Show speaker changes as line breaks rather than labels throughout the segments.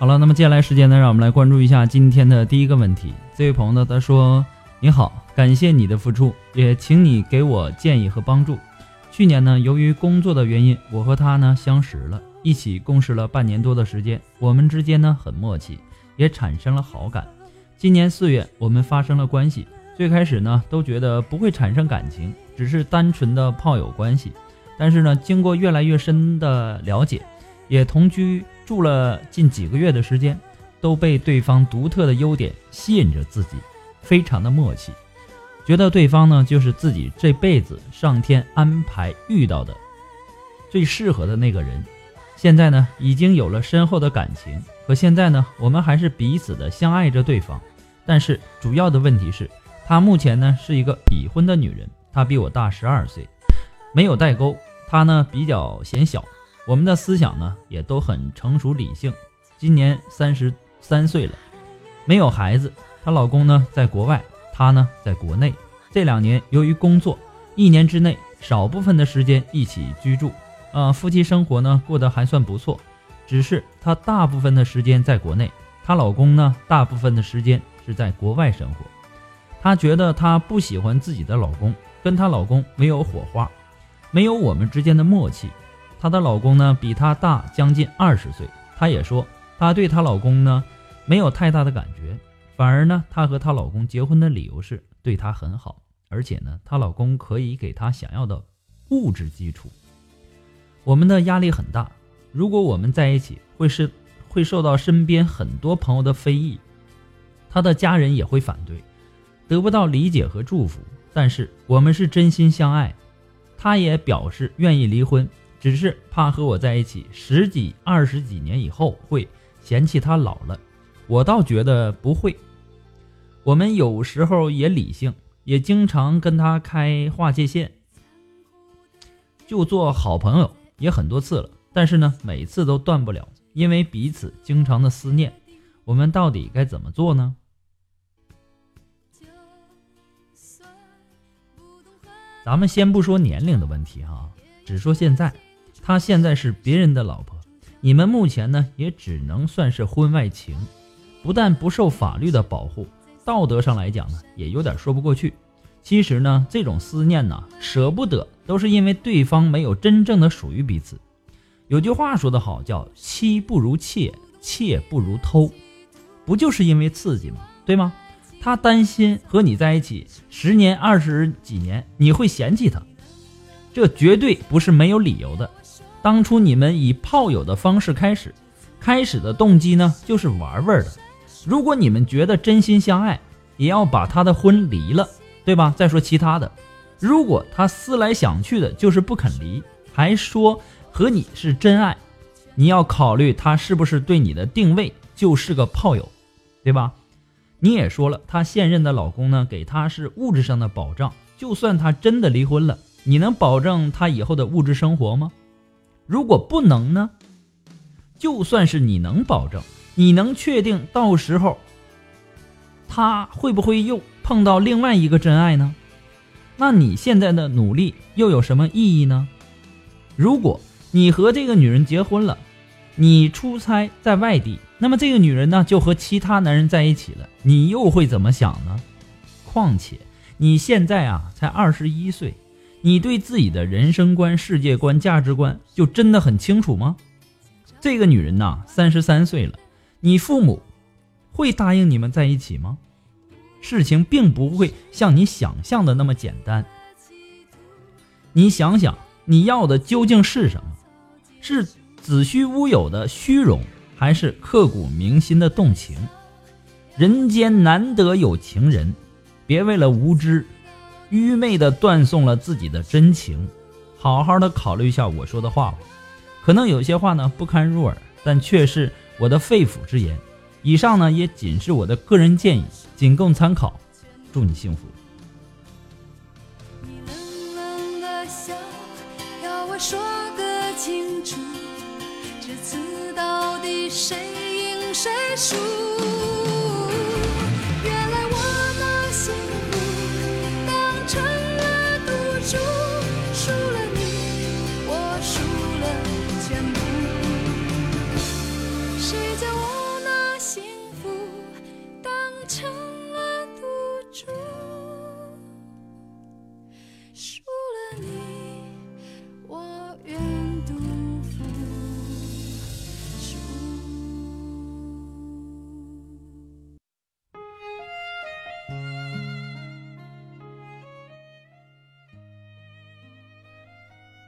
好了，那么接下来时间呢，让我们来关注一下今天的第一个问题。这位朋友呢，他说：“你好，感谢你的付出，也请你给我建议和帮助。去年呢，由于工作的原因，我和他呢相识了，一起共事了半年多的时间，我们之间呢很默契，也产生了好感。今年四月，我们发生了关系。最开始呢，都觉得不会产生感情，只是单纯的炮友关系。但是呢，经过越来越深的了解，也同居。”住了近几个月的时间，都被对方独特的优点吸引着自己，非常的默契，觉得对方呢就是自己这辈子上天安排遇到的最适合的那个人。现在呢已经有了深厚的感情，可现在呢我们还是彼此的相爱着对方。但是主要的问题是，她目前呢是一个已婚的女人，她比我大十二岁，没有代沟，她呢比较显小。我们的思想呢也都很成熟理性，今年三十三岁了，没有孩子。她老公呢在国外，她呢在国内。这两年由于工作，一年之内少部分的时间一起居住，呃，夫妻生活呢过得还算不错。只是她大部分的时间在国内，她老公呢大部分的时间是在国外生活。她觉得她不喜欢自己的老公，跟她老公没有火花，没有我们之间的默契。她的老公呢比她大将近二十岁，她也说她对她老公呢没有太大的感觉，反而呢她和她老公结婚的理由是对她很好，而且呢她老公可以给她想要的物质基础。我们的压力很大，如果我们在一起会是会受到身边很多朋友的非议，她的家人也会反对，得不到理解和祝福。但是我们是真心相爱，她也表示愿意离婚。只是怕和我在一起十几、二十几年以后会嫌弃他老了，我倒觉得不会。我们有时候也理性，也经常跟他开划界线，就做好朋友也很多次了。但是呢，每次都断不了，因为彼此经常的思念。我们到底该怎么做呢？咱们先不说年龄的问题哈，只说现在。她现在是别人的老婆，你们目前呢也只能算是婚外情，不但不受法律的保护，道德上来讲呢也有点说不过去。其实呢，这种思念呢，舍不得，都是因为对方没有真正的属于彼此。有句话说得好，叫妻不如妾，妾不如偷，不就是因为刺激吗？对吗？他担心和你在一起十年、二十几年，你会嫌弃他，这绝对不是没有理由的。当初你们以炮友的方式开始，开始的动机呢，就是玩玩的。如果你们觉得真心相爱，也要把他的婚离了，对吧？再说其他的，如果他思来想去的就是不肯离，还说和你是真爱，你要考虑他是不是对你的定位就是个炮友，对吧？你也说了，她现任的老公呢，给她是物质上的保障。就算她真的离婚了，你能保证她以后的物质生活吗？如果不能呢？就算是你能保证，你能确定到时候她会不会又碰到另外一个真爱呢？那你现在的努力又有什么意义呢？如果你和这个女人结婚了，你出差在外地，那么这个女人呢就和其他男人在一起了，你又会怎么想呢？况且你现在啊才二十一岁，你对自己的人生观、世界观、价值观就真的很清楚吗？这个女人呐三十三岁了，你父母会答应你们在一起吗？事情并不会像你想象的那么简单。你想想，你要的究竟是什么？是子虚乌有的虚荣，还是刻骨铭心的动情？人间难得有情人，别为了无知、愚昧的断送了自己的真情。好好的考虑一下我说的话吧。可能有些话呢不堪入耳，但却是我的肺腑之言。以上呢也仅是我的个人建议，仅供参考。祝你幸福。
你冷冷的笑，要我说个清楚，这次到底谁赢谁输？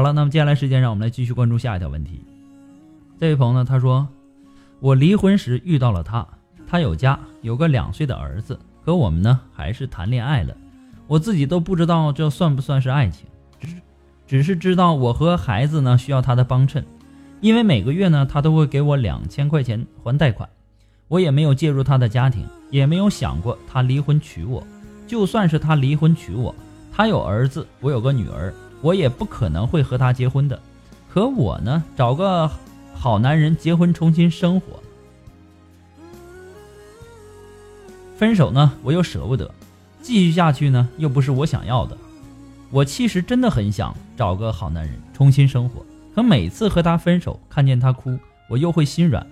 好了，那么接下来时间，让我们来继续关注下一条问题。这位朋友呢，他说：“我离婚时遇到了他，他有家，有个两岁的儿子，可我们呢还是谈恋爱了。我自己都不知道这算不算是爱情，只只是知道我和孩子呢需要他的帮衬，因为每个月呢他都会给我两千块钱还贷款，我也没有介入他的家庭，也没有想过他离婚娶我。就算是他离婚娶我，他有儿子，我有个女儿。”我也不可能会和他结婚的，可我呢，找个好男人结婚重新生活。分手呢，我又舍不得，继续下去呢，又不是我想要的。我其实真的很想找个好男人重新生活，可每次和他分手，看见他哭，我又会心软。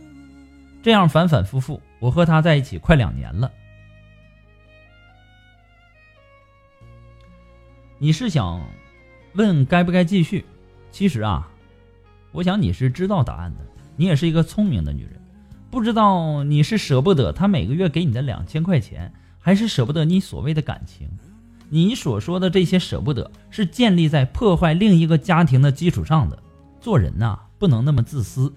这样反反复复，我和他在一起快两年了。你是想？问该不该继续？其实啊，我想你是知道答案的。你也是一个聪明的女人，不知道你是舍不得他每个月给你的两千块钱，还是舍不得你所谓的感情。你所说的这些舍不得，是建立在破坏另一个家庭的基础上的。做人呐，不能那么自私。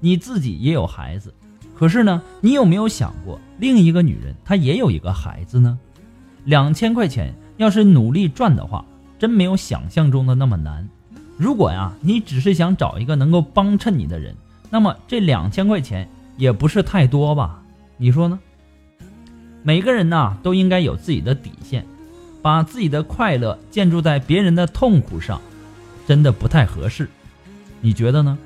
你自己也有孩子，可是呢，你有没有想过，另一个女人她也有一个孩子呢？两千块钱要是努力赚的话。真没有想象中的那么难。如果呀，你只是想找一个能够帮衬你的人，那么这两千块钱也不是太多吧？你说呢？每个人呐都应该有自己的底线，把自己的快乐建筑在别人的痛苦上，真的不太合适。你觉得呢？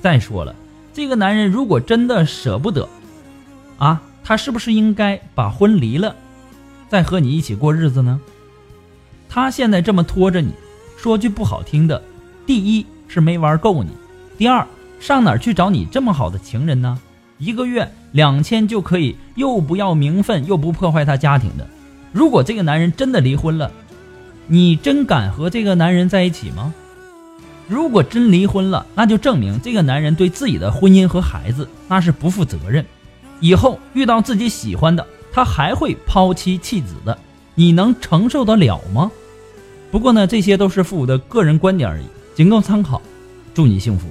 再说了，这个男人如果真的舍不得，啊，他是不是应该把婚离了，再和你一起过日子呢？他现在这么拖着你，说句不好听的，第一是没玩够你，第二上哪儿去找你这么好的情人呢？一个月两千就可以，又不要名分，又不破坏他家庭的。如果这个男人真的离婚了，你真敢和这个男人在一起吗？如果真离婚了，那就证明这个男人对自己的婚姻和孩子那是不负责任。以后遇到自己喜欢的，他还会抛妻弃子的，你能承受得了吗？不过呢，这些都是父母的个人观点而已，仅供参考。祝你幸福。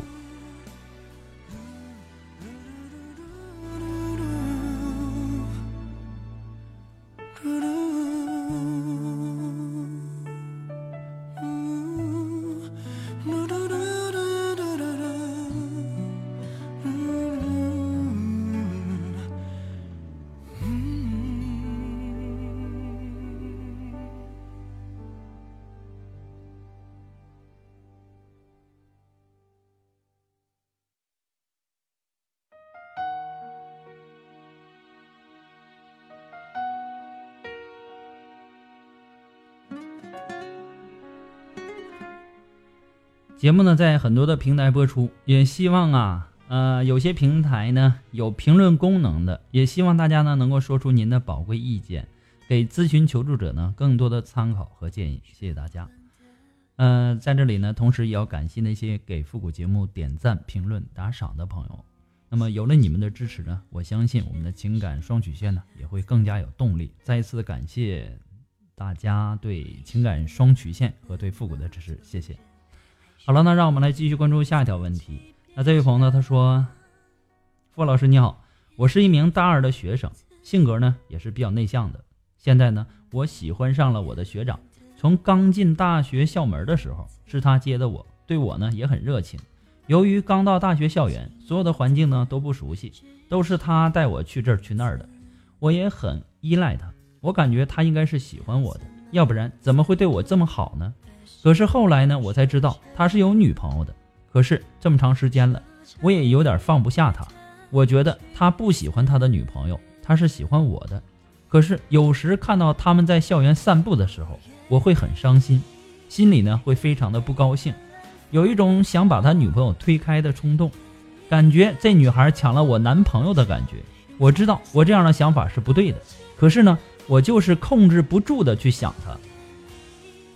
节目呢在很多的平台播出，也希望啊，呃，有些平台呢有评论功能的，也希望大家呢能够说出您的宝贵意见，给咨询求助者呢更多的参考和建议。谢谢大家。呃，在这里呢，同时也要感谢那些给复古节目点赞、评论、打赏的朋友。那么有了你们的支持呢，我相信我们的情感双曲线呢也会更加有动力。再一次感谢大家对情感双曲线和对复古的支持，谢谢。好了，那让我们来继续关注下一条问题。那这位朋友呢，他说：“傅老师你好，我是一名大二的学生，性格呢也是比较内向的。现在呢，我喜欢上了我的学长。从刚进大学校门的时候，是他接的我，对我呢也很热情。由于刚到大学校园，所有的环境呢都不熟悉，都是他带我去这儿去那儿的，我也很依赖他。我感觉他应该是喜欢我的，要不然怎么会对我这么好呢？”可是后来呢，我才知道他是有女朋友的。可是这么长时间了，我也有点放不下他。我觉得他不喜欢他的女朋友，他是喜欢我的。可是有时看到他们在校园散步的时候，我会很伤心，心里呢会非常的不高兴，有一种想把他女朋友推开的冲动，感觉这女孩抢了我男朋友的感觉。我知道我这样的想法是不对的，可是呢，我就是控制不住的去想他。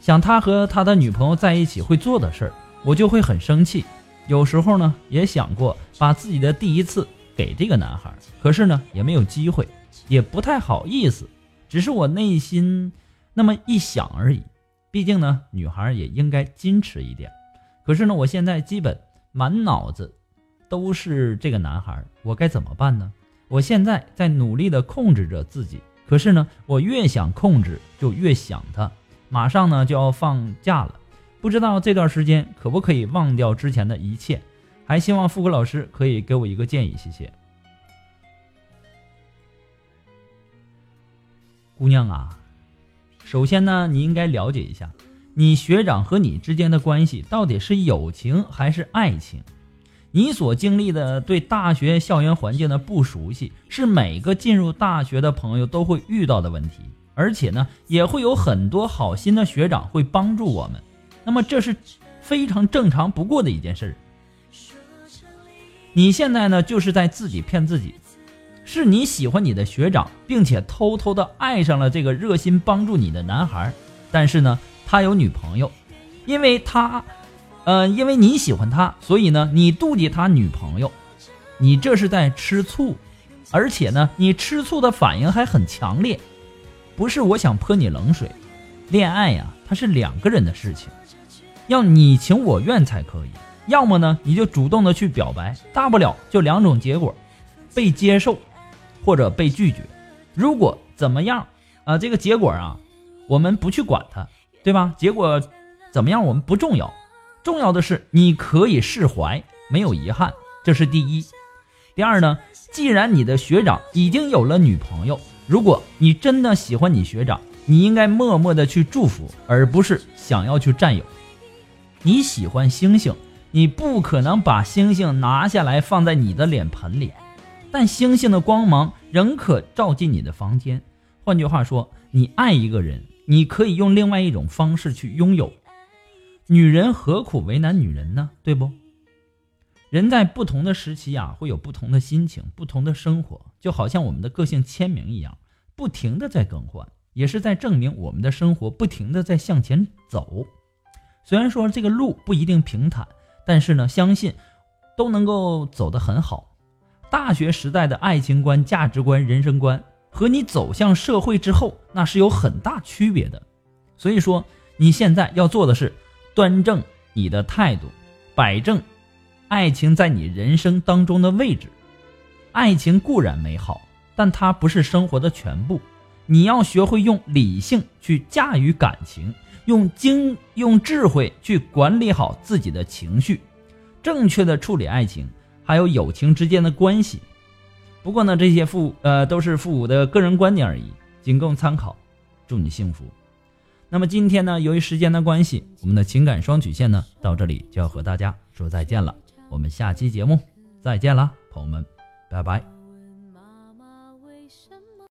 想他和他的女朋友在一起会做的事儿，我就会很生气。有时候呢，也想过把自己的第一次给这个男孩，可是呢，也没有机会，也不太好意思。只是我内心那么一想而已。毕竟呢，女孩也应该矜持一点。可是呢，我现在基本满脑子都是这个男孩，我该怎么办呢？我现在在努力的控制着自己，可是呢，我越想控制，就越想他。马上呢就要放假了，不知道这段时间可不可以忘掉之前的一切？还希望富贵老师可以给我一个建议，谢谢。姑娘啊，首先呢，你应该了解一下，你学长和你之间的关系到底是友情还是爱情？你所经历的对大学校园环境的不熟悉，是每个进入大学的朋友都会遇到的问题。而且呢，也会有很多好心的学长会帮助我们，那么这是非常正常不过的一件事。你现在呢，就是在自己骗自己，是你喜欢你的学长，并且偷偷的爱上了这个热心帮助你的男孩，但是呢，他有女朋友，因为他，呃，因为你喜欢他，所以呢，你妒忌他女朋友，你这是在吃醋，而且呢，你吃醋的反应还很强烈。不是我想泼你冷水，恋爱呀，它是两个人的事情，要你情我愿才可以。要么呢，你就主动的去表白，大不了就两种结果，被接受，或者被拒绝。如果怎么样啊，这个结果啊，我们不去管它，对吧？结果怎么样我们不重要，重要的是你可以释怀，没有遗憾，这是第一。第二呢，既然你的学长已经有了女朋友。如果你真的喜欢你学长，你应该默默的去祝福，而不是想要去占有。你喜欢星星，你不可能把星星拿下来放在你的脸盆里，但星星的光芒仍可照进你的房间。换句话说，你爱一个人，你可以用另外一种方式去拥有。女人何苦为难女人呢？对不？人在不同的时期啊，会有不同的心情，不同的生活，就好像我们的个性签名一样，不停的在更换，也是在证明我们的生活不停的在向前走。虽然说这个路不一定平坦，但是呢，相信都能够走得很好。大学时代的爱情观、价值观、人生观和你走向社会之后，那是有很大区别的。所以说，你现在要做的是端正你的态度，摆正爱情在你人生当中的位置。爱情固然美好，但它不是生活的全部。你要学会用理性去驾驭感情，用经用智慧去管理好自己的情绪，正确的处理爱情还有友情之间的关系。不过呢，这些父呃都是父母的个人观点而已，仅供参考。祝你幸福。那么今天呢，由于时间的关系，我们的情感双曲线呢到这里就要和大家说再见了。我们下期节目再见啦，朋友们，拜拜。